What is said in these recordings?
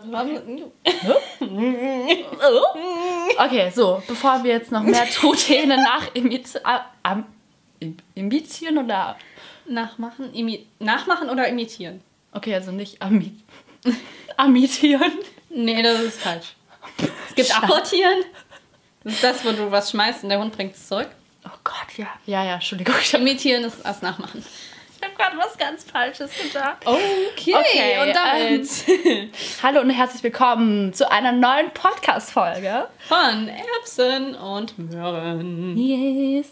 glaube, das war Okay, so, bevor wir jetzt noch mehr Truthähne nachimitieren imitieren oder. Nachmachen, nachmachen oder imitieren? Okay, also nicht ami amitieren. Nee, das ist falsch. Es gibt apportieren. Das ist das, wo du was schmeißt und der Hund bringt es zurück. Oh Gott, ja. Ja, ja, Entschuldigung. Imitieren ist das Nachmachen. Habe gerade was ganz Falsches gesagt. Okay, Okay, und damit Hallo und herzlich willkommen zu einer neuen Podcast-Folge. von Erbsen und Möhren. Yes.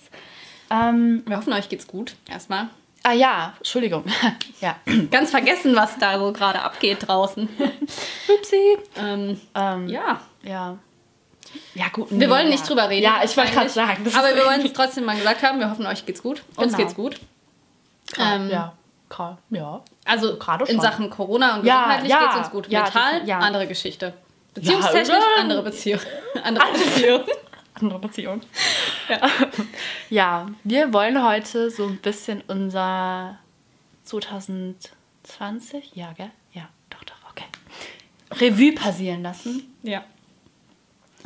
Ähm, Wir hoffen, euch geht's gut. Erstmal. ah ja, Entschuldigung. ja. Ganz vergessen, was da so gerade abgeht draußen. Upsi. ähm, Ähm, ja. ja. Ja, gut. Wir nee, wollen ja. nicht drüber reden. Ja, ich wollte gerade sagen. das Aber wir wollen es trotzdem mal gesagt haben. Wir hoffen, euch geht's gut. Uns Genau. geht's gut. Ähm, ja. Ja. Also Gerade in schon. Sachen Corona und Ja, gesundheitlich ja, geht's uns gut. ja, Mental, ja. andere Geschichte. Beziehungstechnisch, oder? andere Beziehung. andere Beziehung. Andere Beziehung. Ja. Ja, wir wollen heute so ein bisschen unser 2020, ja, gell? Ja, doch, doch, okay. Revue passieren lassen. Ja.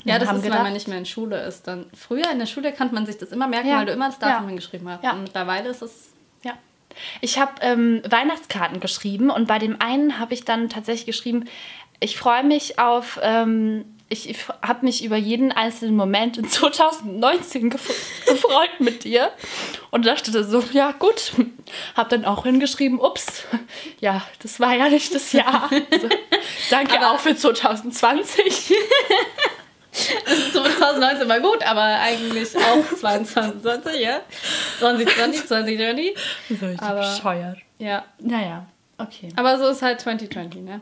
Ja, das haben ist, wenn gedacht- man nicht mehr in Schule ist. Dann früher in der Schule konnte man sich das immer merken, Ja. weil du immer das Datum Ja. hingeschrieben hast. Ja. Und mittlerweile ist es Ja. Ich habe ähm, Weihnachtskarten geschrieben und bei dem einen habe ich dann tatsächlich geschrieben, ich freue mich auf, ähm, ich, ich habe mich über jeden einzelnen Moment in 2019 gef gefreut mit dir. Und dachte so, ja gut, habe dann auch hingeschrieben, ups, ja, das war ja nicht das Jahr. So, danke Aber- auch für 2020. 2019 war gut, aber eigentlich auch 2020, ja. 2020, 2020. So richtig Aber- bescheuert. Ja. Naja, okay. Aber so ist halt 2020, ne?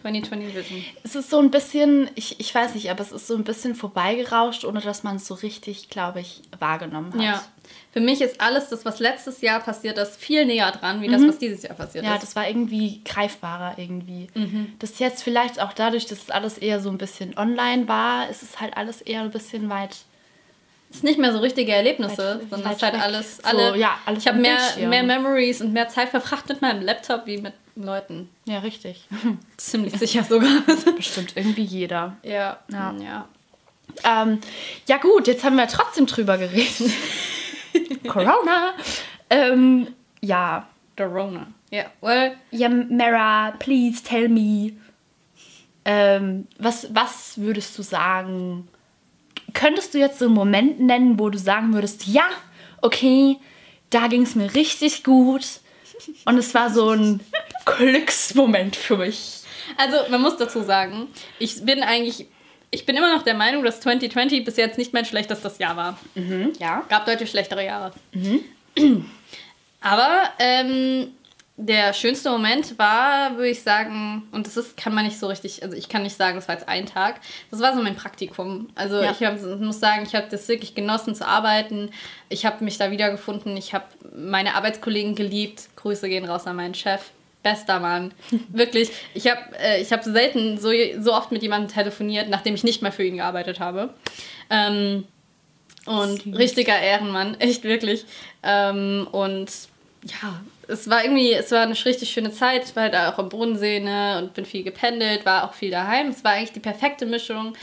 2020 Vision. Es ist so ein bisschen, ich, ich weiß nicht, aber es ist so ein bisschen vorbeigerauscht, ohne dass man es so richtig, glaube ich, wahrgenommen hat. Ja. Für mich ist alles das, was letztes Jahr passiert ist, viel näher dran, wie das, was dieses Jahr passiert Ja, ist. das war irgendwie greifbarer irgendwie. Das jetzt vielleicht auch dadurch, dass es alles eher so ein bisschen online war, ist es halt alles eher ein bisschen weit. Es ist nicht mehr so richtige Erlebnisse, sondern es ist halt alles, So, alle, ja, alles ich habe mehr, Bildschirm. mehr Memories und mehr Zeit verbracht mit meinem Laptop wie mit Leuten. Ja, richtig. Ziemlich sicher sogar. Bestimmt irgendwie jeder. ja, Ja. ja. Ähm, ja gut, jetzt haben wir trotzdem drüber geredet. Corona. Ähm, ja. Corona. Ja, well, Ja, Mara, please tell me. Ähm, was, was würdest du sagen? Könntest du jetzt so einen Moment nennen, wo du sagen würdest, ja, okay, da ging es mir richtig gut. Und es war so ein Glücksmoment für mich. also man muss dazu sagen, ich bin eigentlich, ich bin immer noch der Meinung, dass 2020 bis jetzt nicht mein schlechtestes Jahr war. Ja. Gab deutlich schlechtere Jahre. Aber ähm, der schönste Moment war, würde ich sagen, und das ist, kann man nicht so richtig, also ich kann nicht sagen, das war jetzt ein Tag. Das war so mein Praktikum. Also Ja. ich hab, muss sagen, ich habe das wirklich genossen zu arbeiten. Ich habe mich da wiedergefunden. Ich habe meine Arbeitskollegen geliebt. Grüße gehen raus an meinen Chef. Bester Mann. Wirklich. Ich habe äh, ich hab selten so, so oft mit jemandem telefoniert, nachdem ich nicht mehr für ihn gearbeitet habe. Ähm, und Süß. richtiger Ehrenmann, echt wirklich. Ähm, und ja, es war irgendwie, es war eine richtig schöne Zeit. Ich war halt auch am Bodensee ne, und bin viel gependelt, war auch viel daheim. Es war eigentlich die perfekte Mischung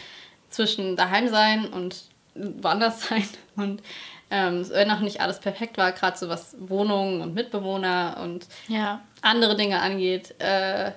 zwischen daheim sein und woanders sein. Und ähm, wenn auch nicht alles perfekt war, gerade so was Wohnungen und Mitbewohner und Ja. andere Dinge angeht, äh,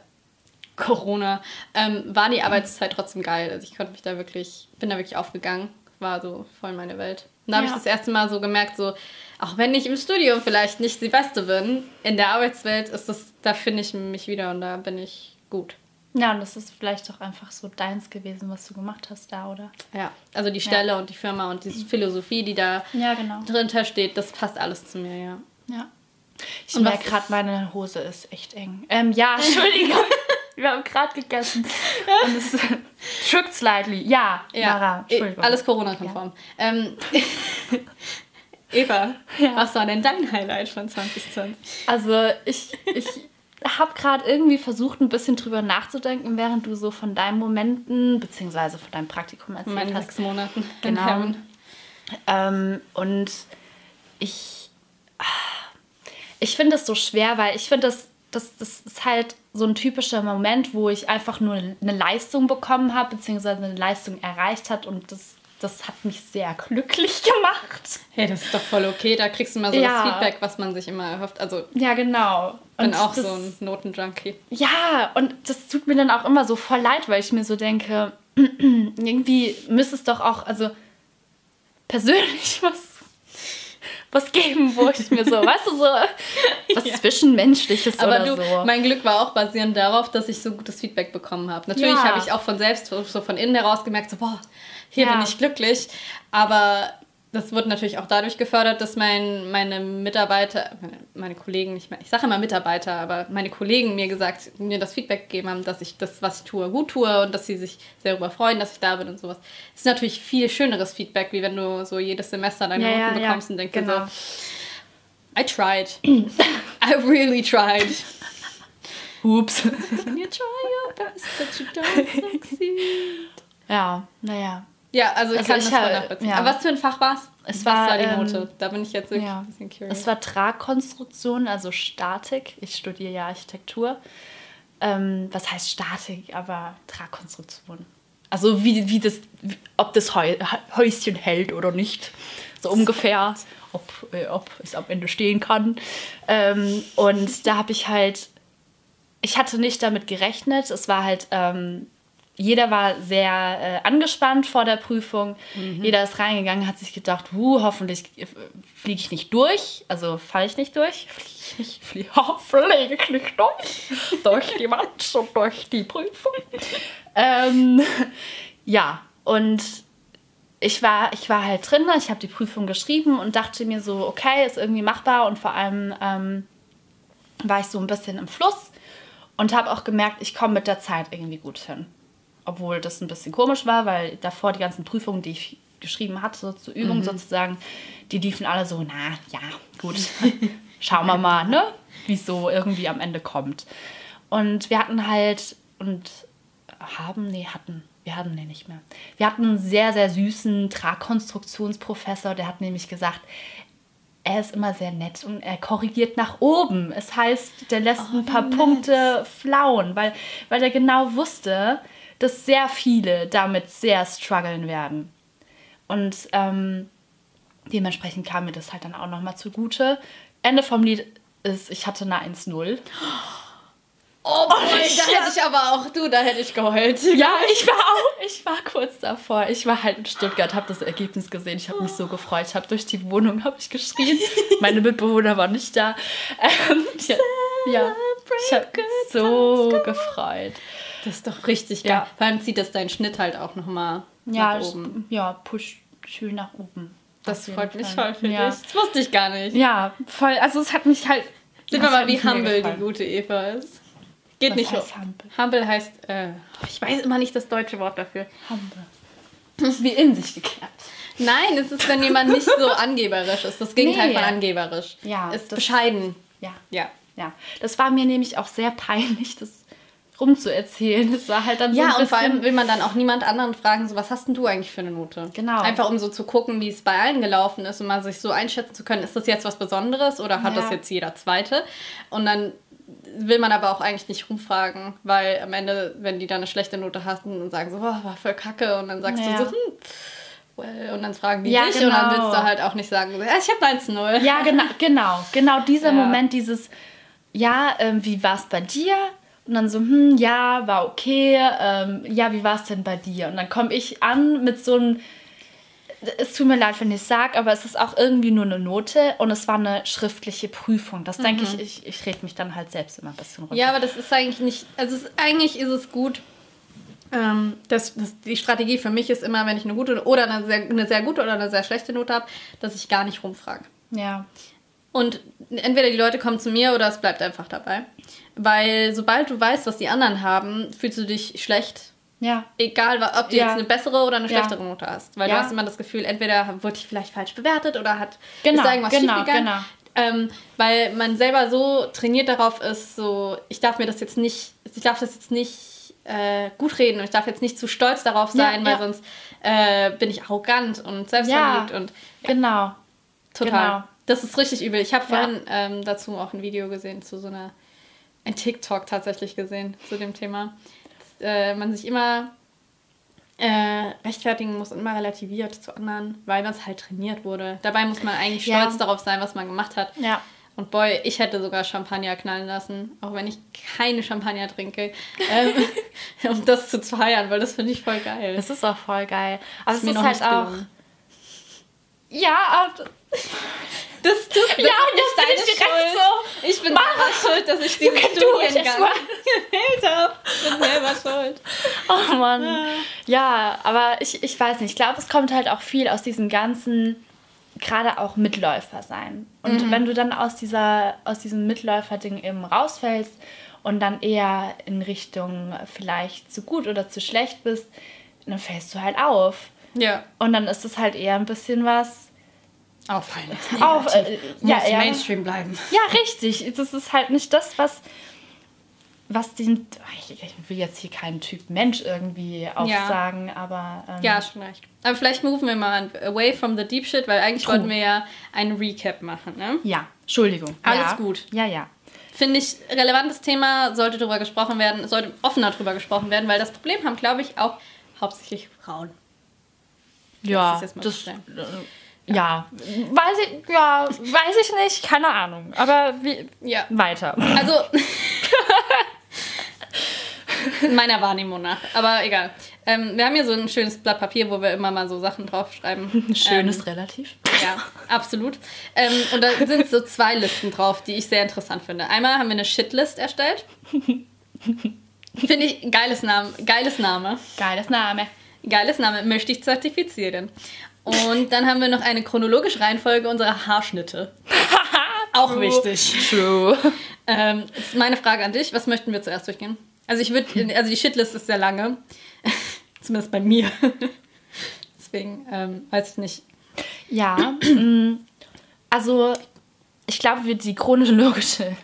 Corona, ähm, war die Arbeitszeit trotzdem geil. Also ich konnte mich da wirklich, bin da wirklich aufgegangen. War so voll meine Welt. Und da habe Ja. ich das erste Mal so gemerkt, so, auch wenn ich im Studium vielleicht nicht die Beste bin, in der Arbeitswelt ist das, da finde ich mich wieder und da bin ich gut. Ja, und das ist vielleicht auch einfach so deins gewesen, was du gemacht hast da, oder? Ja, also die Stelle und die Firma und diese Philosophie, die da Ja, genau. drunter steht, das passt alles zu mir, ja. Ja. Ich Und merke gerade, meine Hose ist echt eng. Ähm, ja, Entschuldigung. Wir haben gerade gegessen. Und es shook slightly. Ja, Mara, eh, Entschuldigung. alles Corona-konform. Ähm, Eva, Ja. was war denn dein Highlight von 2020? Also ich, ich habe gerade irgendwie versucht, ein bisschen drüber nachzudenken, während du so von deinen Momenten, beziehungsweise von deinem Praktikum erzählt meinen hast. sechs Monaten. Genau. Ähm, und ich, ich finde das so schwer, weil ich finde das das, das ist halt so ein typischer Moment, wo ich einfach nur eine Leistung bekommen habe, beziehungsweise eine Leistung erreicht hat und das, das hat mich sehr glücklich gemacht. Hey, das ist doch voll okay. Da kriegst du mal so Ja. das Feedback, was man sich immer erhofft. Also, Ja, genau. ich bin Und auch das, so ein Notenjunkie. Ja, und das tut mir dann auch immer so voll leid, weil ich mir so denke, irgendwie müsste es doch auch, also persönlich was, was geben, wo ich mir so, weißt du, so was Ja. Zwischenmenschliches Aber oder du, so. mein Glück war auch basierend darauf, dass ich so gutes Feedback bekommen habe. Natürlich Ja. habe ich auch von selbst, so von innen heraus gemerkt, so, boah, hier Ja. bin ich glücklich. Aber das wurde natürlich auch dadurch gefördert, dass mein, meine Mitarbeiter, meine, meine Kollegen, nicht mehr, ich sage immer Mitarbeiter, aber meine Kollegen mir gesagt, mir das Feedback gegeben haben, dass ich das, was ich tue, gut tue und dass sie sich sehr darüber freuen, dass ich da bin und sowas. Das ist natürlich viel schöneres Feedback, wie wenn du so jedes Semester deine Ja, ja, Noten ja, bekommst und denkst genau. so, I tried. I really tried. Hups. When you try your best, but you don't succeed. Ja, naja. Ja, also ich Also kann ich das voll nachvollziehen. ja. Aber was für ein Fach war's? Es was war, war die ähm, Note? Da bin ich jetzt wirklich ja. ein bisschen curious. Es war Tragkonstruktion, also Statik. Ich studiere ja Architektur. Ähm, was heißt Statik, aber Tragkonstruktion. Also wie, wie das, wie, ob das Häu Häuschen hält oder nicht. So ungefähr. Ob, äh, ob es am Ende stehen kann. Ähm, und da habe ich halt, ich hatte nicht damit gerechnet. Es war halt, ähm, jeder war sehr äh, angespannt vor der Prüfung. Jeder ist reingegangen, hat sich gedacht, huh, hoffentlich äh, fliege ich nicht durch. Also falle ich nicht durch. Fliege ich nicht, fliege, fliege ich nicht durch. durch die Wand und durch die Prüfung. ähm, ja, und ich war, ich war halt drin, ich habe die Prüfung geschrieben und dachte mir so, okay, ist irgendwie machbar und vor allem ähm, war ich so ein bisschen im Fluss und habe auch gemerkt, ich komme mit der Zeit irgendwie gut hin. Obwohl das ein bisschen komisch war, weil davor die ganzen Prüfungen, die ich geschrieben hatte, so zur Übung sozusagen, die liefen alle so, na ja, gut, schauen wir mal, ne, wie es so irgendwie am Ende kommt. Und wir hatten halt, und haben, nee, hatten, wir hatten den nicht mehr. Wir hatten einen sehr, sehr süßen Tragkonstruktionsprofessor, der hat nämlich gesagt, er ist immer sehr nett und er korrigiert nach oben. Es heißt, der lässt ein paar Punkte flauen, weil, weil er genau wusste, dass sehr viele damit sehr strugglen werden. Und ähm, dementsprechend kam mir das halt dann auch nochmal zugute. Ende vom Lied ist, ich hatte eine 1-0. oh boy, da ja. hätte ich aber auch, du, da hätte ich geheult. Ja, ich war auch, ich war kurz davor. Ich war halt in Stuttgart, habe das Ergebnis gesehen. Ich habe mich so gefreut. Ich habe durch die Wohnung habe ich geschrien. Meine Mitbewohner waren nicht da. Ähm, ja, ja, ich habe so gefreut. Das ist doch richtig geil. Ja. Vor allem zieht das deinen Schnitt halt auch nochmal Ja, nach das- oben. ja, push schön nach oben. Das freut mich voll für ja. dich. Das wusste ich gar nicht. Ja, voll. Also es hat mich halt. Sehen das wir mal, wie humble die gute Eva ist. Geht Was nicht heißt humble? Humble heißt, äh, ich weiß immer nicht das deutsche Wort dafür. Humble. Wie in sich gekehrt. Nein, es ist, wenn jemand nicht so angeberisch ist. Das Gegenteil Nee. von angeberisch. Ja, Ist das- bescheiden. Ja. Ja. Ja. Das war mir nämlich auch sehr peinlich, das rumzuerzählen. Das war halt dann so Ja, und vor allem will man dann auch niemand anderen fragen, so was hast denn du eigentlich für eine Note? Genau. Einfach um so zu gucken, wie es bei allen gelaufen ist und mal sich so einschätzen zu können, ist das jetzt was Besonderes oder hat Ja. das jetzt jeder Zweite? Und dann will man aber auch eigentlich nicht rumfragen, weil am Ende, wenn die dann eine schlechte Note hatten und sagen so, oh, war voll kacke und dann sagst Ja. du so, hm, well, und dann fragen die Ja, dich und dann genau. willst du halt auch nicht sagen, so, ich habe 1-0. Ja, genau, genau. Genau dieser Ja. Moment, dieses, ja, ähm, wie war es bei dir? Und dann so, hm, ja, war okay. Ähm, ja, wie war es denn bei dir? Und dann komme ich an mit so einem, es tut mir leid, wenn ich es sage, aber es ist auch irgendwie nur eine Note und es war eine schriftliche Prüfung. Das denke ich, ich, ich rede mich dann halt selbst immer ein bisschen runter. Ja, aber das ist eigentlich nicht, also es, eigentlich ist es gut. Ähm, das, das, die Strategie für mich ist immer, wenn ich eine gute oder eine sehr, eine sehr gute oder eine sehr schlechte Note habe, dass ich gar nicht rumfrage. ja. Und entweder die Leute kommen zu mir oder es bleibt einfach dabei. Weil sobald du weißt, was die anderen haben, fühlst du dich schlecht. Ja. Egal, ob du Ja. jetzt eine bessere oder eine Ja. schlechtere Note hast. Weil Ja. du hast immer das Gefühl, entweder wurde ich vielleicht falsch bewertet oder hat Genau, ist da irgendwas genau, schiefgegangen. genau. Ähm, weil man selber so trainiert darauf ist, so, ich darf mir das jetzt nicht, ich darf das jetzt nicht äh, gut reden und ich darf jetzt nicht zu stolz darauf Ja, sein, weil ja. sonst äh, bin ich arrogant und selbstverliebt und Genau. total. Genau. Das ist richtig übel. Ich habe Ja. vorhin ähm, dazu auch ein Video gesehen zu so einer ein TikTok tatsächlich gesehen zu dem Thema. Dass, äh, man sich immer äh, rechtfertigen muss und immer relativiert zu anderen, weil man es halt trainiert wurde. Dabei muss man eigentlich Ja. stolz darauf sein, was man gemacht hat. Ja. Und boy, ich hätte sogar Champagner knallen lassen, auch wenn ich keine Champagner trinke, ähm, um das zu feiern, weil das finde ich voll geil. Das ist auch voll geil. Aber es mir ist halt nicht auch. gelungen. Ja, aber Das tut das Ja, und jetzt bin ich direkt so. Ich bin selber schuld, dass ich diesen Studiengang gewählt habe. Ich bin selber schuld. Oh Mann. Ja, aber ich, ich weiß nicht. Ich glaube, es kommt halt auch viel aus diesem ganzen, gerade auch Mitläufer sein. Und wenn du dann aus, dieser, aus diesem Mitläufer-Ding eben rausfällst und dann eher in Richtung vielleicht zu gut oder zu schlecht bist, dann fällst du halt auf. Ja. Und dann ist es halt eher ein bisschen was. Auffallen. Auf, äh, ja, Muss eher, Mainstream bleiben. ja, richtig. Das ist halt nicht das, was, was den. Ich, will jetzt hier keinen Typ Mensch irgendwie aufsagen, aber. Ähm, Ja, schon recht. Aber vielleicht moven wir mal away from the deep shit, weil eigentlich True. wollten wir ja einen Recap machen, ne? Ja, Entschuldigung. Alles ja. gut. Ja, ja. Finde ich, relevantes Thema, sollte darüber gesprochen werden, sollte offener darüber gesprochen werden, weil das Problem haben, glaube ich, auch hauptsächlich Frauen. Ja, das äh, ja. Weiß ich, ja, weiß ich nicht, keine Ahnung. Aber wie, Ja. weiter. Also, meiner Wahrnehmung nach. Aber egal. Ähm, wir haben hier so ein schönes Blatt Papier, wo wir immer mal so Sachen draufschreiben. Schön ähm, relativ. Ja, absolut. Ähm, und da sind so zwei Listen drauf, die ich sehr interessant finde. Einmal haben wir eine Shitlist erstellt. Finde ich geiles Name. Geiles Name. Geiles Name. Geiles Name. Möchte ich zertifizieren. Und dann haben wir noch eine chronologische Reihenfolge unserer Haarschnitte. Auch True. wichtig. True. Ähm, meine Frage an dich. Was möchten wir zuerst durchgehen? Also ich würde, also die Shitlist ist sehr lange. Zumindest bei mir. Deswegen ähm, weiß ich nicht. Ja, mm, also ich glaube, wir die chronologische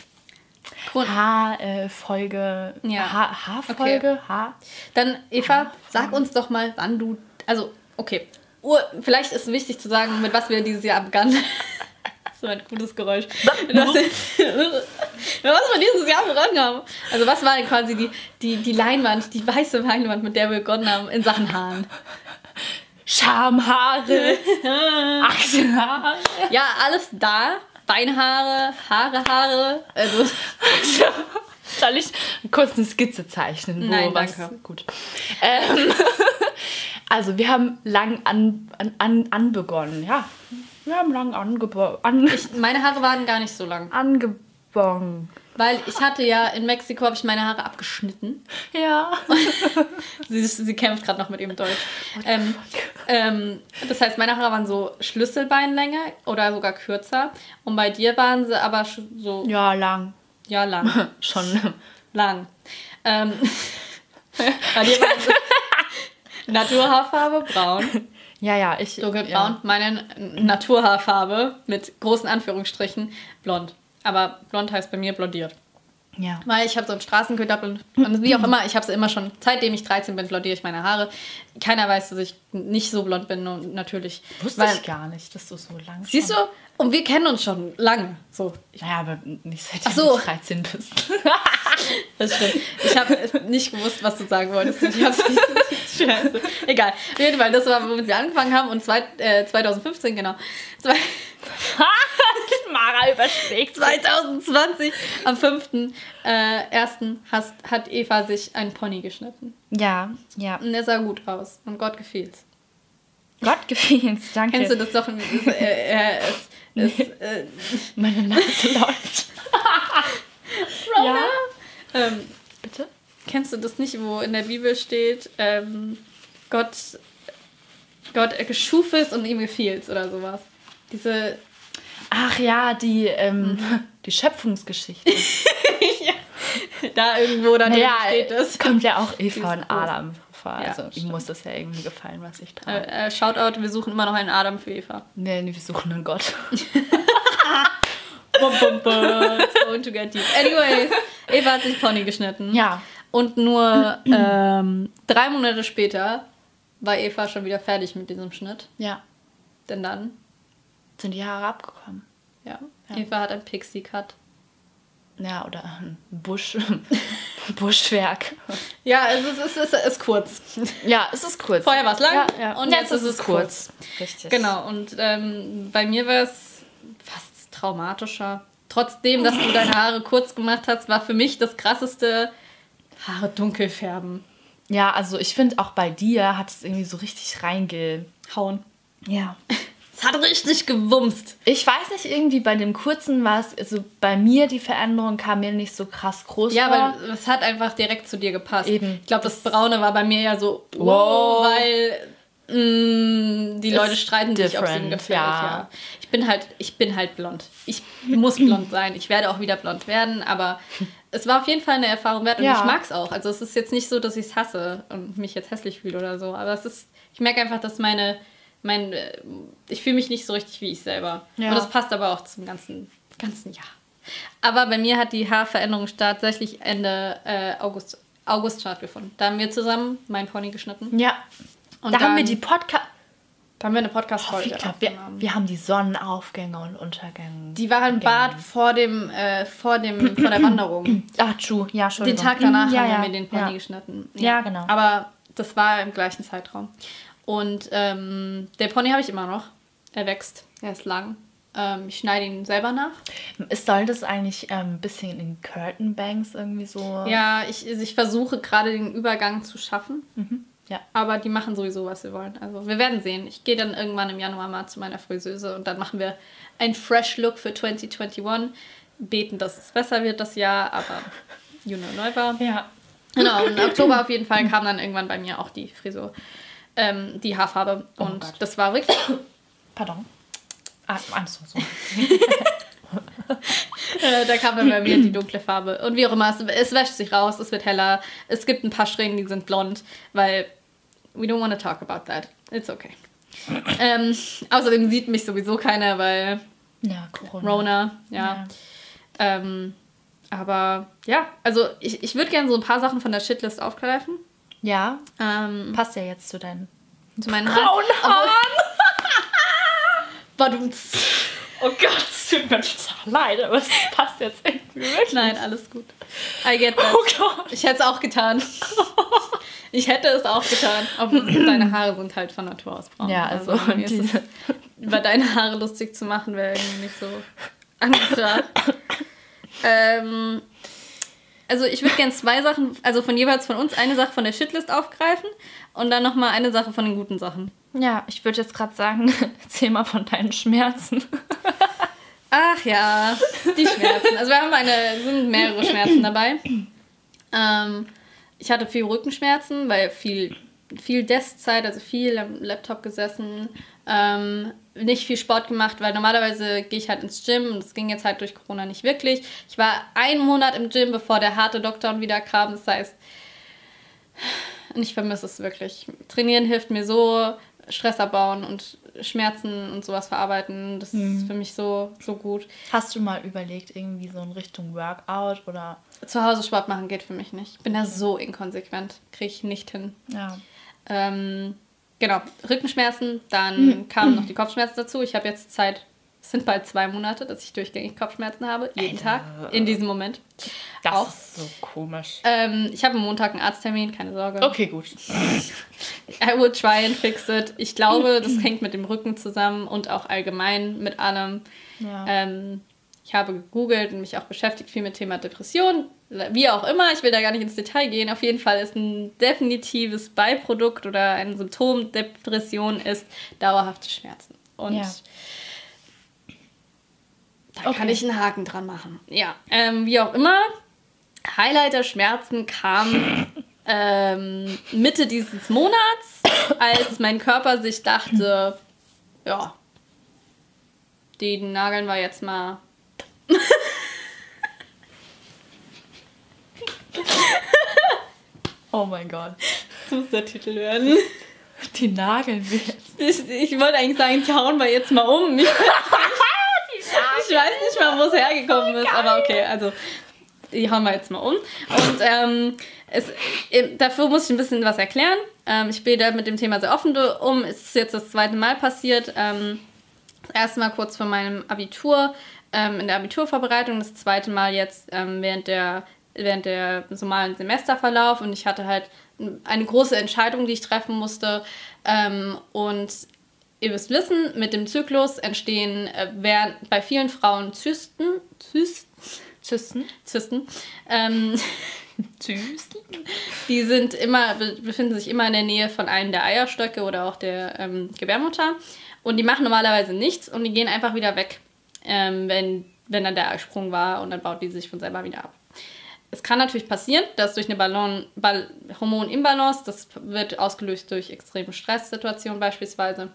H-Folge, Ja. H-Folge, H. Dann, Eva, sag uns doch mal, wann du. Also, okay. Ur, vielleicht ist es wichtig zu sagen, mit was wir dieses Jahr begannen. so ein gutes Geräusch. Das, mit was wir dieses Jahr begonnen haben. Also, was war quasi die, die, die Leinwand, die weiße Leinwand, mit der wir begonnen haben in Sachen Haaren? Schamhaare, Achselhaare. Ja, alles da. Beinhaare, Haare, Haare. Also, Soll ich kurz eine Skizze zeichnen? Nein, danke. Gut. Ähm, also wir haben lang an, an, an, anbegonnen, ja. Wir haben lang angebo an, meine Haare waren gar nicht so lang. angebongen. Weil ich hatte ja in Mexiko, habe ich meine Haare abgeschnitten. Ja. Sie, sie kämpft gerade noch mit ihrem Deutsch. Ähm, ähm, das heißt, meine Haare waren so Schlüsselbeinlänge oder sogar kürzer. Und bei dir waren sie aber so, Ja, lang. ja, lang. Schon. lang. Ähm, bei dir waren sie Naturhaarfarbe, braun. Ja, ja, ich. Dunkelbraun. Ja. Meine Naturhaarfarbe mit großen Anführungsstrichen blond. Aber blond heißt bei mir blondiert. ja. Weil ich habe so einen Straßenköder und, und wie auch immer, ich habe sie immer schon, seitdem ich 13 bin, blondiere ich meine Haare. Keiner weiß, dass ich nicht so blond bin und natürlich. Wusste weil, ich gar nicht, dass du so lang Siehst du? Und wir kennen uns schon lange. So, Ja, aber nicht seitdem Ach so. du 13 bist. das stimmt. Ich habe nicht gewusst, was du sagen wolltest. Ich hab's nicht. Scheiße. Egal. Auf jeden Fall, das war, womit wir angefangen haben. Und zwei, äh, 2015, genau. Zwei, Mara überschlägt. 2020, am 5.1. Äh, hast, hat Eva sich einen Pony geschnitten. Ja, ja. Und der sah gut aus. Und Gott gefiel's. Gott gefiel's, danke. Kennst du das doch? Es, äh, äh, es, es, äh, Meine Nase läuft. ja. ähm, Bitte? kennst du das nicht, wo in der Bibel steht, ähm, Gott, Gott schuf es und ihm gefiel's oder sowas? Diese. Ach ja, die, ähm, die Schöpfungsgeschichte. Da irgendwo dann Naja, steht das. kommt ja auch Eva ist und. Adam vor. Ja, Also ihm stimmt. muss das ja irgendwie gefallen, was ich trage. Äh, äh, Shoutout, wir suchen immer noch einen Adam für Eva. Nee, nee, wir suchen einen Gott. Bum, bum, bum. It's going to get deep. Anyways, Eva hat sich Pony geschnitten. Ja. Und nur ähm, drei Monate später war Eva schon wieder fertig mit diesem Schnitt. Ja. Denn dann, Sind die Haare abgekommen. ja, Ja. Eva hat einen Pixie-Cut. Ja, oder ein Busch, Buschwerk. Ja, es ist, es ist, es ist kurz. Ja, es ist kurz. Vorher war es lang Ja, ja. und jetzt, ist es kurz. Richtig. Genau, und ähm, bei mir war es fast traumatischer. Trotzdem, dass du deine Haare kurz gemacht hast, war für mich das krasseste Haare dunkel färben. Ja, also ich finde auch bei dir hat es irgendwie so richtig reingehauen. Ja. Es hat richtig gewumst. Ich weiß nicht, irgendwie bei dem kurzen war es, also bei mir die Veränderung kam mir nicht so krass groß Ja, vor. aber es hat einfach direkt zu dir gepasst. Eben. Ich glaube, das Braune war bei mir ja so, wow, weil mh, die Leute streiten sich, ob es ihnen gefällt. ja. Ja. Ich bin halt, ich bin halt blond. Ich muss blond sein. Ich werde auch wieder blond werden, aber es war auf jeden Fall eine Erfahrung wert und Ja. ich mag es auch. Also es ist jetzt nicht so, dass ich es hasse und mich jetzt hässlich fühle oder so, aber es ist, ich merke einfach, dass meine, mein, äh, ich fühle mich nicht so richtig wie ich selber. Ja. Und das passt aber auch zum ganzen, ganzen Jahr. Aber bei mir hat die Haarveränderung tatsächlich Ende äh, August, August stattgefunden. Da haben wir zusammen meinen Pony geschnitten. ja. Und da haben wir dann- die Podcast. Da haben wir eine Oh, Podcast-Folge glaub, wir, wir haben die Sonnenaufgänge und Untergänge. Die war im Bad vor dem, äh, vor dem, vor der Wanderung. Ach, true. Ja, schon. Den Tag danach ja, haben ja, wir den Pony geschnitten. Ja, genau. Aber das war im gleichen Zeitraum. Und ähm, der Pony habe ich immer noch. Er wächst. Er ist lang. Ähm, ich schneide ihn selber nach. Soll das eigentlich ähm, ein bisschen in Curtain Banks irgendwie so? Ja, ich, ich versuche gerade den Übergang zu schaffen. Ja. Aber die machen sowieso, was sie wollen. Also wir werden sehen. Ich gehe dann irgendwann im Januar mal zu meiner Friseuse und dann machen wir einen Fresh Look für 2021. Beten, dass es besser wird das Jahr, aber you know, neu war. Ja. Genau, und im Oktober auf jeden Fall kam dann irgendwann bei mir auch die Frisur, ähm, die Haarfarbe. Oh Und Gott. das war wirklich. Pardon. Ah, alles so. Äh, da kam dann bei mir die dunkle Farbe. Und wie auch immer, es, es wäscht sich raus, es wird heller. Es gibt ein paar Strähnen, die sind blond, weil we don't want to talk about that. It's okay. ähm, außerdem sieht mich sowieso keiner, weil Ja, Corona. Rona, ja. Ähm, aber ja, also ich, ich würde gerne so ein paar Sachen von der Shitlist aufgreifen. Ja, Ähm, passt ja jetzt zu deinen zu meinen Haaren. braunen Haaren. Oh Gott, es tut mir total leid, aber es passt jetzt irgendwie wirklich. Nein, alles gut. I get that. Oh Gott. Ich hätte es auch getan. Ich hätte es auch getan. Aber deine Haare sind halt von Natur aus braun. Ja, also mir ist es, diese- über deine Haare lustig zu machen, wäre irgendwie nicht so angebracht. ähm, also ich würde gerne zwei Sachen, also von jeweils von uns eine Sache von der Shitlist aufgreifen und dann nochmal eine Sache von den guten Sachen. Ja, ich würde jetzt gerade sagen, erzähl mal von deinen Schmerzen. Ach ja, die Schmerzen. Also wir haben eine, es sind mehrere Schmerzen dabei. Ähm, ich hatte viel Rückenschmerzen, weil viel, viel Deskzeit, also viel am Laptop gesessen, ähm, nicht viel Sport gemacht, weil normalerweise gehe ich halt ins Gym und das ging jetzt halt durch Corona nicht wirklich. Ich war einen Monat im Gym, bevor der harte Lockdown wieder kam. Das heißt, ich vermisse es wirklich. Trainieren hilft mir so, Stress abbauen und Schmerzen und sowas verarbeiten. Das ist für mich so, so gut. Hast du mal überlegt, irgendwie so in Richtung Workout oder. Zu Hause Sport machen geht für mich nicht. Ich bin da so inkonsequent. Kriege ich nicht hin. Ja. Ähm, genau, Rückenschmerzen. Dann kamen noch die Kopfschmerzen dazu. Ich habe jetzt Zeit, es sind bald zwei Monate, dass ich durchgängig Kopfschmerzen habe. Jeden Tag. In diesem Moment. Das Auch. ist so komisch. Ähm, ich habe am Montag einen Arzttermin, keine Sorge. Okay, gut. I would try and fix it. Ich glaube, das hängt mit dem Rücken zusammen und auch allgemein mit allem. Ja. Ähm, ich habe gegoogelt und mich auch beschäftigt viel mit Thema Depression. Wie auch immer, ich will da gar nicht ins Detail gehen. Auf jeden Fall ist ein definitives Beiprodukt oder ein Symptom Depression ist dauerhafte Schmerzen. Und Ja. da kann Okay. ich einen Haken dran machen. Ja, ähm, wie auch immer. Highlight der Schmerzen kam ähm, Mitte dieses Monats, als mein Körper sich dachte, ja, den nageln wir jetzt mal. Oh mein Gott. Das muss der Titel werden. Die nageln wir jetzt. Ich, ich wollte eigentlich sagen, die hauen wir jetzt mal um. Ich, ich weiß nicht mal, wo es hergekommen ist, aber okay, also die hauen wir jetzt mal um. Und ähm, es, ähm, dafür muss ich ein bisschen was erklären. Ähm, ich gehe da mit dem Thema sehr offen um. Es ist jetzt das zweite Mal passiert. Ähm, das erste Mal kurz vor meinem Abitur. ähm, in der Abiturvorbereitung, das zweite Mal jetzt ähm, während der während der normalen Semesterverlauf und ich hatte halt eine große Entscheidung, die ich treffen musste. Ähm, und ihr müsst wissen, mit dem Zyklus entstehen äh, während, bei vielen Frauen Zysten, Zysten, Zysten, Zysten, ähm, Zysten. Die sind immer, befinden sich immer in der Nähe von einem der Eierstöcke oder auch der ähm, Gebärmutter. Und die machen normalerweise nichts und die gehen einfach wieder weg, ähm, wenn, wenn dann der Eisprung war und dann baut die sich von selber wieder ab. Es kann natürlich passieren, dass durch eine Ballon, Ball, Hormonimbalance, das wird ausgelöst durch extreme Stresssituationen beispielsweise,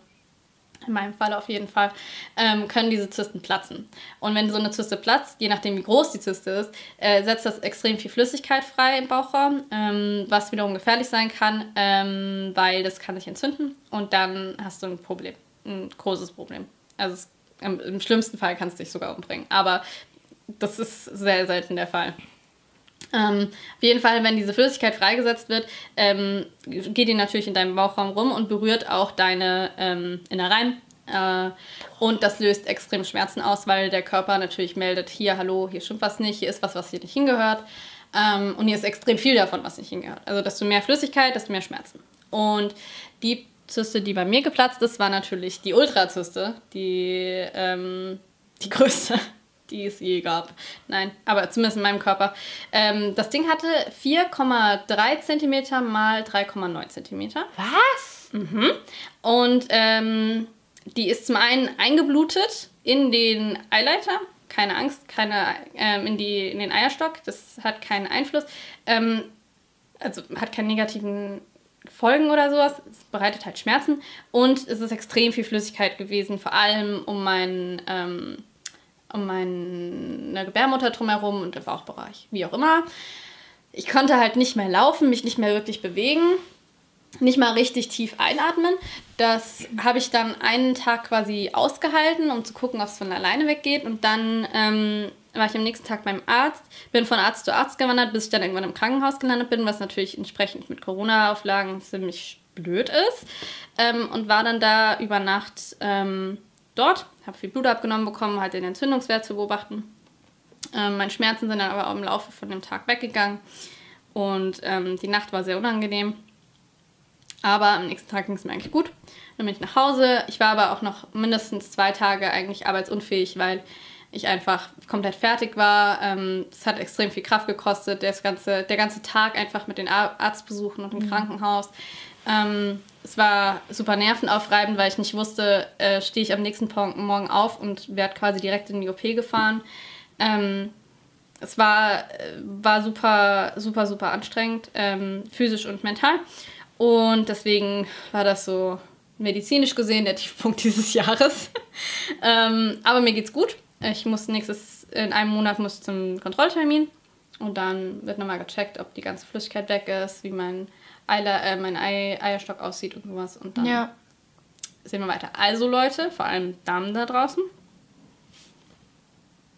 in meinem Fall auf jeden Fall, ähm, können diese Zysten platzen. Und wenn so eine Zyste platzt, je nachdem wie groß die Zyste ist, äh, setzt das extrem viel Flüssigkeit frei im Bauchraum, ähm, was wiederum gefährlich sein kann, ähm, weil das kann sich entzünden und dann hast du ein Problem, ein großes Problem. Also es, im, im schlimmsten Fall kannst du dich sogar umbringen, aber das ist sehr selten der Fall. Ähm, auf jeden Fall, wenn diese Flüssigkeit freigesetzt wird, ähm, geht die natürlich in deinem Bauchraum rum und berührt auch deine ähm, Innereien. Äh, und das löst extrem Schmerzen aus, weil der Körper natürlich meldet, hier, hallo, hier stimmt was nicht, hier ist was, was hier nicht hingehört. Ähm, und hier ist extrem viel davon, was nicht hingehört. Also desto mehr Flüssigkeit, desto mehr Schmerzen. Und die Zyste, die bei mir geplatzt ist, war natürlich die Ultrazyste, die, ähm, die größte die es je gab. Nein, aber zumindest in meinem Körper. Ähm, das Ding hatte 4,3 cm mal 3,9 cm. Was? Mhm. Und ähm, die ist zum einen eingeblutet in den Eileiter. Keine Angst, keine ähm, in, die, in den Eierstock. Das hat keinen Einfluss. Ähm, also hat keinen negativen Folgen oder sowas. Es bereitet halt Schmerzen. Und es ist extrem viel Flüssigkeit gewesen, vor allem um meinen ähm, um meine Gebärmutter drumherum und im Bauchbereich, wie auch immer. Ich konnte halt nicht mehr laufen, mich nicht mehr wirklich bewegen, nicht mal richtig tief einatmen. Das habe ich dann einen Tag quasi ausgehalten, um zu gucken, ob es von alleine weggeht. Und dann ähm, war ich am nächsten Tag beim Arzt, bin von Arzt zu Arzt gewandert, bis ich dann irgendwann im Krankenhaus gelandet bin, was natürlich entsprechend mit Corona-Auflagen ziemlich blöd ist. Ähm, und war dann da über Nacht ähm, dort, habe viel Blut abgenommen bekommen, halt den Entzündungswert zu beobachten. Ähm, meine Schmerzen sind dann aber auch im Laufe von dem Tag weggegangen und ähm, die Nacht war sehr unangenehm. Aber am nächsten Tag ging es mir eigentlich gut. Dann bin ich nach Hause. Ich war aber auch noch mindestens zwei Tage eigentlich arbeitsunfähig, weil ich einfach komplett fertig war. Ähm, es hat extrem viel Kraft gekostet, das ganze, der ganze Tag einfach mit den Arztbesuchen und im mhm. Krankenhaus. Ähm, es war super nervenaufreibend, weil ich nicht wusste, äh, stehe ich am nächsten Morgen auf und werde quasi direkt in die OP gefahren. Ähm, es war, äh, war super, super, super anstrengend, ähm, physisch und mental. Und deswegen war das so medizinisch gesehen der Tiefpunkt dieses Jahres. ähm, aber mir geht's gut. Ich muss nächstes, in einem Monat muss zum Kontrolltermin. Und dann wird nochmal gecheckt, ob die ganze Flüssigkeit weg ist, wie mein Eiler, äh, mein Ei, Eierstock aussieht und sowas. Und dann ja. sehen wir weiter. Also Leute, vor allem Damen da draußen,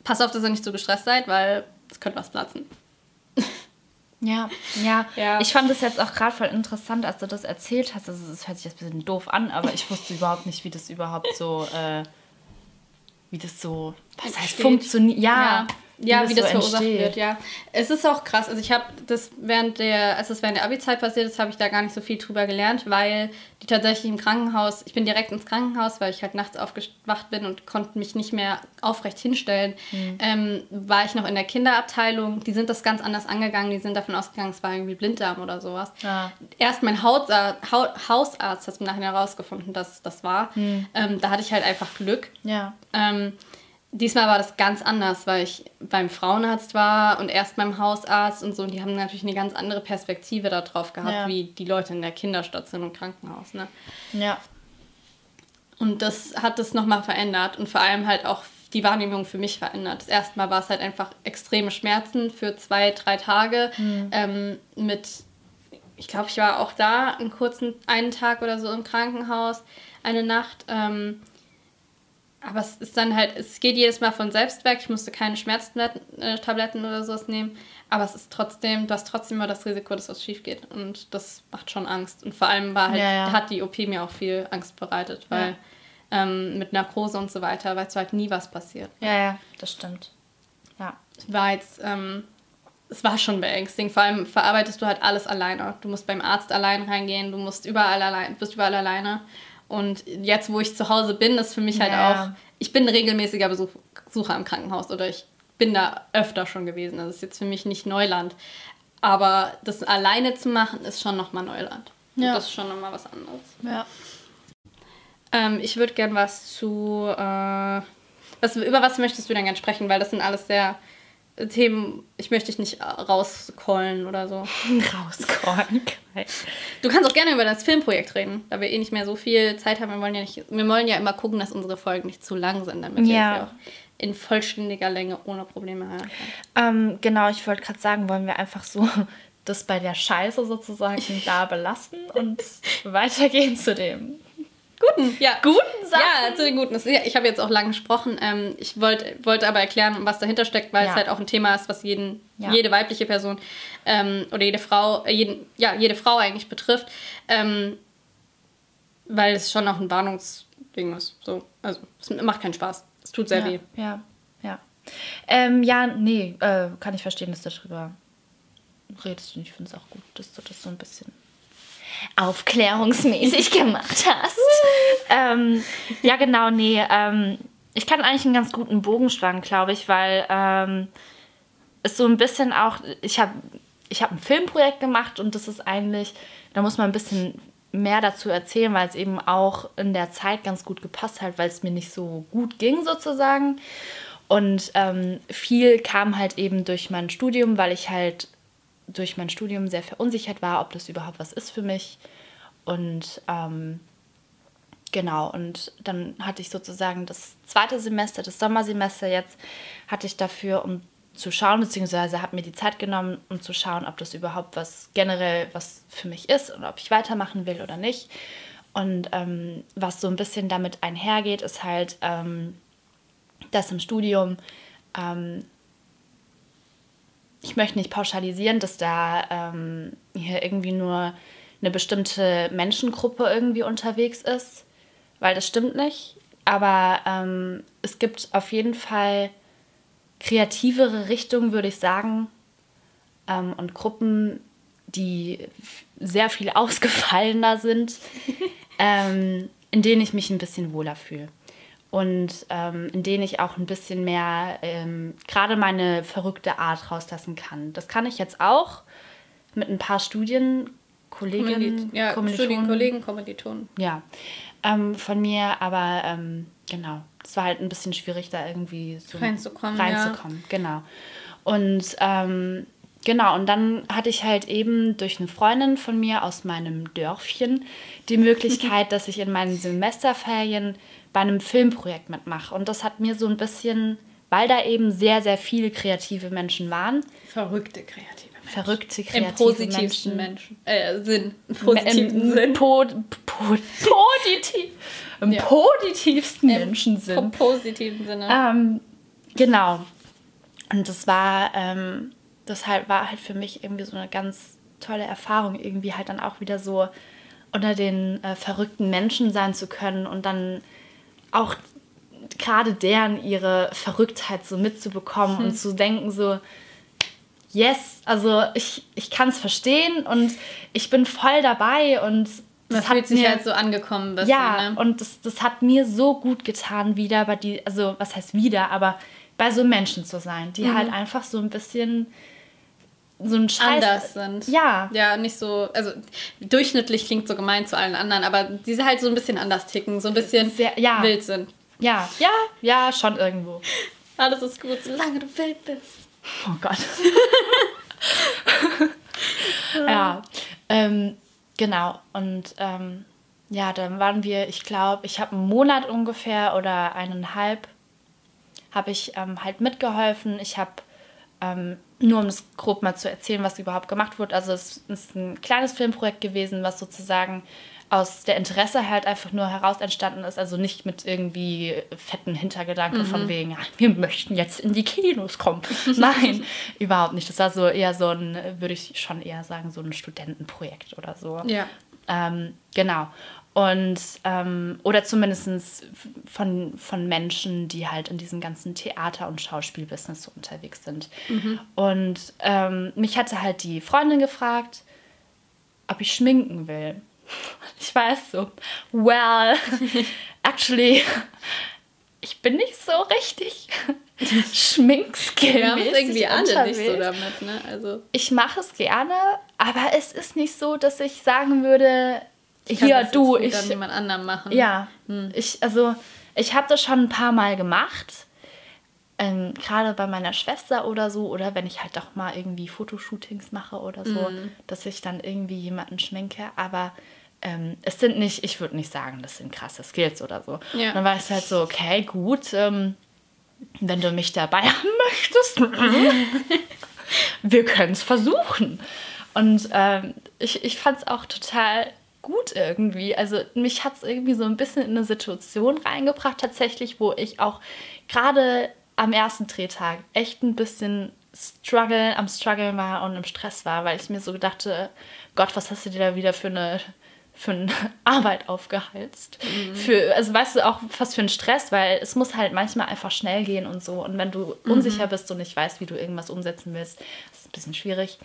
passt auf, dass ihr nicht so gestresst seid, weil es könnte was platzen. Ja, ja, ja. Ich fand es jetzt auch gerade voll interessant, als du das erzählt hast. Also, es hört sich jetzt ein bisschen doof an, aber ich wusste überhaupt nicht, wie das überhaupt so, äh, wie das so, was heißt funktioniert. Ja, ja, ja, wie das, so verursacht entsteht. wird, ja. Es ist auch krass. Also ich habe das während der, als das während der Abi-Zeit passiert ist, habe ich da gar nicht so viel drüber gelernt, weil die tatsächlich im Krankenhaus, ich bin direkt ins Krankenhaus, weil ich halt nachts aufgewacht bin und konnte mich nicht mehr aufrecht hinstellen, mhm. ähm, war ich noch in der Kinderabteilung. Die sind das ganz anders angegangen. Die sind davon ausgegangen, es war irgendwie Blinddarm oder sowas. Ja. Erst mein Hausarzt, Hausarzt hat im Nachhinein herausgefunden, dass das war. Mhm. Ähm, da hatte ich halt einfach Glück. Ja. Ähm, Diesmal war das ganz anders, weil ich beim Frauenarzt war und erst beim Hausarzt und so. Und die haben natürlich eine ganz andere Perspektive darauf gehabt, ja. wie die Leute in der Kinderstation und Krankenhaus. Ne? Ja. Und das hat das nochmal verändert und vor allem halt auch die Wahrnehmung für mich verändert. Das erste Mal war es halt einfach extreme Schmerzen für zwei, drei Tage mhm. ähm, mit, ich glaube, ich war auch da einen kurzen, einen Tag oder so im Krankenhaus, eine Nacht. Ähm, aber es ist dann halt, es geht jedes Mal von selbst weg. Ich musste keine Schmerztabletten oder sowas nehmen. Aber es ist trotzdem, du hast trotzdem immer das Risiko, dass was schief geht. Und das macht schon Angst. Und vor allem war halt, ja, ja. hat die OP mir auch viel Angst bereitet, weil ähm, mit Narkose und so weiter, weißt du halt nie, was passiert. Ja, ja, das stimmt. Ja. war jetzt, ähm, es war schon beängstigend. Vor allem verarbeitest du halt alles alleine. Du musst beim Arzt allein reingehen, du musst überall allein, bist überall alleine. Und jetzt, wo ich zu Hause bin, ist für mich halt Ja. auch, ich bin ein regelmäßiger Besuch, Besucher im Krankenhaus oder ich bin da öfter schon gewesen. Das ist jetzt für mich nicht Neuland. Aber das alleine zu machen, ist schon nochmal Neuland. Ja. Das ist schon nochmal was anderes. Ja. Ähm, ich würde gern was zu. Äh, was, über was möchtest du denn gern sprechen? Weil das sind alles sehr Themen, ich möchte dich nicht rauskollen oder so. Rauskommen. Du kannst auch gerne über das Filmprojekt reden, da wir eh nicht mehr so viel Zeit haben. Wir wollen ja, nicht, wir wollen ja immer gucken, dass unsere Folgen nicht zu lang sind, damit Ja. wir sie auch in vollständiger Länge ohne Probleme hören können. Ähm, genau, ich wollte gerade sagen, wollen wir einfach so das bei der Scheiße sozusagen da belassen und weitergehen zu dem Guten, ja. guten Sachen. Ja, zu den Guten. Ich habe jetzt auch lange gesprochen. Ähm, ich wollte wollte aber erklären, was dahinter steckt, weil Ja. es halt auch ein Thema ist, was jeden, Ja. jede weibliche Person ähm, oder jede Frau, äh, jeden, ja, jede Frau eigentlich betrifft. Ähm, weil es schon auch ein Warnungsding ist. So. Also, es macht keinen Spaß. Es tut sehr ja, weh. Ja, ja. Ähm, ja, nee, äh, kann ich verstehen, dass du darüber redest und ich finde es auch gut, dass du das so ein bisschen aufklärungsmäßig gemacht hast. ähm, ja, genau, nee. Ähm, ich kann eigentlich einen ganz guten Bogen spannen, glaube ich, weil ähm, es so ein bisschen auch, ich habe ich hab ein Filmprojekt gemacht und das ist eigentlich, da muss man ein bisschen mehr dazu erzählen, weil es eben auch in der Zeit ganz gut gepasst hat, weil es mir nicht so gut ging sozusagen. Und ähm, viel kam halt eben durch mein Studium, weil ich halt durch mein Studium sehr verunsichert war, ob das überhaupt was ist für mich. Und ähm, genau, und dann hatte ich sozusagen das zweite Semester, das Sommersemester jetzt, hatte ich dafür, um zu schauen, beziehungsweise habe mir die Zeit genommen, um zu schauen, ob das überhaupt was generell was für mich ist oder ob ich weitermachen will oder nicht. Und ähm, was so ein bisschen damit einhergeht, ist halt, ähm, dass im Studium, ähm, ich möchte nicht pauschalisieren, dass da ähm, hier irgendwie nur eine bestimmte Menschengruppe irgendwie unterwegs ist, weil das stimmt nicht. Aber ähm, es gibt auf jeden Fall kreativere Richtungen, würde ich sagen, ähm, und Gruppen, die sehr viel ausgefallener sind, ähm, in denen ich mich ein bisschen wohler fühle. Und ähm, in denen ich auch ein bisschen mehr ähm, gerade meine verrückte Art rauslassen kann. Das kann ich jetzt auch mit ein paar Studienkolleginnen, Ja. Studienkollegen, Kommilitonen. Ja, ähm, von mir, aber ähm, genau, es war halt ein bisschen schwierig, da irgendwie so Reinzukommen, reinzukommen, genau. Und ähm, genau, und dann hatte ich halt eben durch eine Freundin von mir aus meinem Dörfchen die Möglichkeit, dass ich in meinen Semesterferien bei einem Filmprojekt mitmache. Und das hat mir so ein bisschen, weil da eben sehr, sehr viele kreative Menschen waren, Verrückte kreative Menschen. verrückte kreative Im positivsten Menschen, Menschen. Äh, Sinn. Im positiven im Sinn. Po po positiv, im Ja. positivsten Im Menschensinn. Im positiven Sinne. Ähm, genau. Und das war, ähm, das halt war halt für mich irgendwie so eine ganz tolle Erfahrung, irgendwie halt dann auch wieder so unter den äh, verrückten Menschen sein zu können und dann auch gerade deren ihre Verrücktheit so mitzubekommen Hm. und zu denken so, yes, also ich, ich kann es verstehen und ich bin voll dabei und Man das hat fühlt sich mir, halt so angekommen. Bisschen, ja, ne? und das, das hat mir so gut getan, wieder bei die, also was heißt wieder, aber bei so Menschen zu sein, die Mhm. halt einfach so ein bisschen so ein Scheiß. anders sind. Ja. Ja, nicht so, also durchschnittlich klingt so gemein zu allen anderen, aber diese halt so ein bisschen anders ticken, so ein bisschen Sehr- ja. wild sind. Ja, ja, ja, schon irgendwo. Alles ist gut, solange du wild bist. Oh Gott. ja, ähm, genau. Und ähm, ja, dann waren wir, ich glaube, ich habe einen Monat ungefähr oder eineinhalb, habe ich ähm, halt mitgeholfen. Ich habe, ähm, nur um es grob mal zu erzählen, was überhaupt gemacht wurde, also es ist ein kleines Filmprojekt gewesen, was sozusagen aus der Interesse halt einfach nur heraus entstanden ist, also nicht mit irgendwie fetten Hintergedanken von wegen, ja, wir möchten jetzt in die Kinos kommen. Nein, überhaupt nicht. Das war so eher so ein, würde ich schon eher sagen, so ein Studentenprojekt oder so. Ja. Ähm, genau. Und, ähm, oder zumindest von, von Menschen, die halt in diesem ganzen Theater- und Schauspielbusiness so unterwegs sind. Und ähm, mich hatte halt die Freundin gefragt, ob ich schminken will. Ich weiß so, well, actually, ich bin nicht so richtig schminkskill Wir haben es irgendwie alle nicht so damit, ne? Also, Ich mache es gerne, aber es ist nicht so, dass ich sagen würde, ich kann hier das du, ich an jemand anderem machen. ja, ich, also ich habe das schon ein paar Mal gemacht. Ähm, Gerade bei meiner Schwester oder so, oder wenn ich halt doch mal irgendwie Fotoshootings mache oder so, dass ich dann irgendwie jemanden schminke. Aber ähm, es sind nicht, ich würde nicht sagen, das sind krasse Skills oder so. Ja. Und dann war es halt so, okay, gut, ähm, wenn du mich dabei haben möchtest, wir können es versuchen. Und ähm, ich, ich fand es auch total gut irgendwie. Also mich hat es irgendwie so ein bisschen in eine Situation reingebracht, tatsächlich, wo ich auch gerade am ersten Drehtag echt ein bisschen struggle, am struggeln war und im Stress war, weil ich mir so dachte, Gott, was hast du dir da wieder für eine für eine Arbeit aufgeheizt. Für, also weißt du auch was für ein Stress, weil es muss halt manchmal einfach schnell gehen und so. Und wenn du unsicher bist und nicht weißt, wie du irgendwas umsetzen willst, ist es ein bisschen schwierig.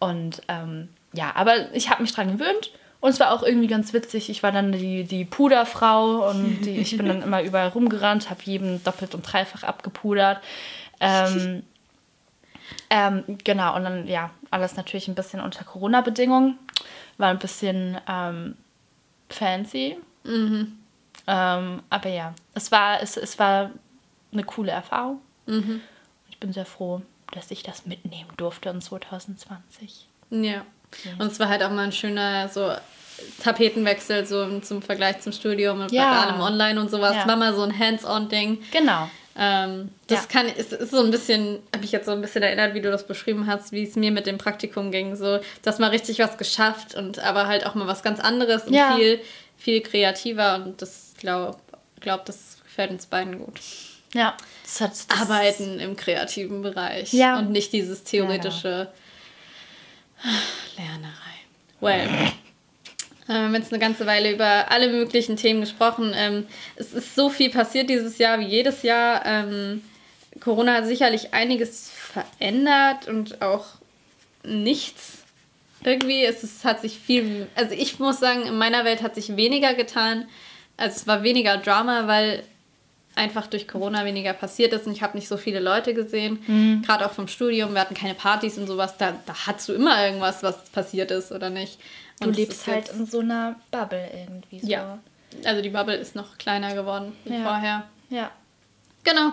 Und ähm, ja, aber ich habe mich dran gewöhnt. Und es war auch irgendwie ganz witzig. Ich war dann die, die Puderfrau und die, ich bin dann immer überall rumgerannt, habe jedem doppelt und dreifach abgepudert. Ähm, ähm, genau, und dann, ja, alles natürlich ein bisschen unter Corona-Bedingungen. War ein bisschen ähm, fancy. Ähm, aber ja, es war, es, es war eine coole Erfahrung. Ich bin sehr froh, dass ich das mitnehmen durfte in 2020. Ja. Und es war halt auch mal ein schöner so Tapetenwechsel so zum Vergleich zum Studium und Ja. allem online und sowas. Ja. War mal so ein Hands-on-Ding. Genau. Ähm, das Ja. kann, ist, ist so ein bisschen, habe ich jetzt so ein bisschen erinnert, wie du das beschrieben hast, wie es mir mit dem Praktikum ging. So, dass mal richtig was geschafft und aber halt auch mal was ganz anderes und Ja. viel, viel kreativer und das glaube glaub, das gefällt uns beiden gut. Ja. Das hat, das Arbeiten im kreativen Bereich Ja. und nicht dieses theoretische Lernerei. Well. Wir haben jetzt eine ganze Weile über alle möglichen Themen gesprochen. Ähm, es ist so viel passiert dieses Jahr wie jedes Jahr. Ähm, Corona hat sicherlich einiges verändert und auch nichts. Irgendwie es hat sich viel, also ich muss sagen, in meiner Welt hat sich weniger getan. Also es war weniger Drama, weil einfach durch Corona weniger passiert ist und ich habe nicht so viele Leute gesehen. Gerade auch vom Studium, wir hatten keine Partys und sowas. Da, da hast du immer irgendwas, was passiert ist oder nicht. Du Und es lebst halt in so einer Bubble irgendwie. So. Ja. Also die Bubble ist noch kleiner geworden wie Ja. vorher. Ja. Genau.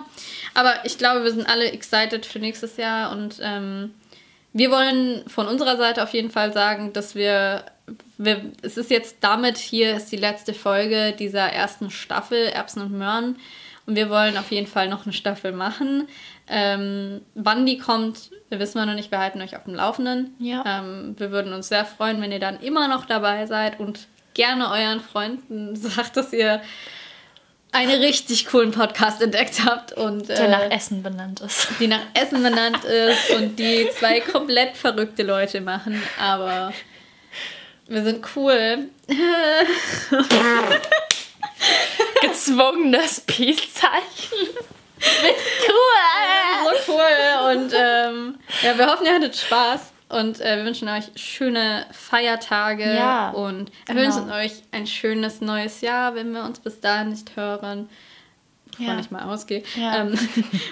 Aber ich glaube, wir sind alle excited für nächstes Jahr und ähm, wir wollen von unserer Seite auf jeden Fall sagen, dass wir, wir, es ist jetzt damit, hier ist die letzte Folge dieser ersten Staffel Erbsen und Möhren und wir wollen auf jeden Fall noch eine Staffel machen. Ähm, wann die kommt, wissen wir noch nicht, wir halten euch auf dem Laufenden. Ja. Ähm, wir würden uns sehr freuen, wenn ihr dann immer noch dabei seid und gerne euren Freunden sagt, dass ihr einen richtig coolen Podcast entdeckt habt und Der äh, nach Essen benannt ist. die nach Essen benannt ist und die zwei komplett verrückte Leute machen, aber wir sind cool. Gezwungenes Peace-Zeichen. Cool! So cool und ähm, ja, wir hoffen, ihr hattet Spaß und äh, wir wünschen euch schöne Feiertage Ja, und wir genau. wünschen euch ein schönes neues Jahr, wenn wir uns bis dahin nicht hören. Wovon Ja. ich mal ausgehe. Ja. Ähm,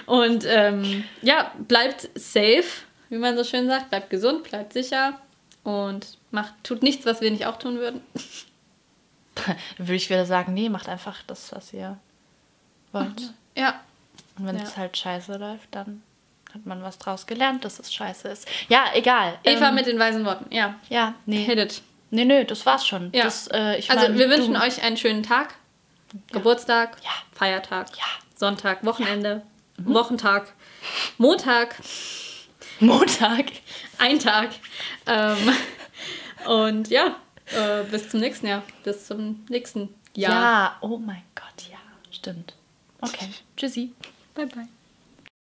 und ähm, ja, bleibt safe, wie man so schön sagt. Bleibt gesund, bleibt sicher und macht, tut nichts, was wir nicht auch tun würden. Würde ich wieder sagen, nee, macht einfach das, was ihr wollt. Ja, Und wenn Ja. es halt scheiße läuft, dann hat man was draus gelernt, dass es scheiße ist. Ja, egal. Eva Ähm, mit den weisen Worten. Ja, Ja, nee. hit it. Nee, nö, das war's schon. Ja. Das, äh, also mein, wir wünschen du- euch einen schönen Tag. Geburtstag, Ja. Feiertag, Ja. Sonntag, Wochenende, Wochentag, Montag, Montag. ein Tag. Ähm, und ja, äh, bis zum nächsten Jahr. Bis zum nächsten Ja. Jahr. oh mein Gott, ja. Stimmt. Okay. Tschüssi. Bye, bye.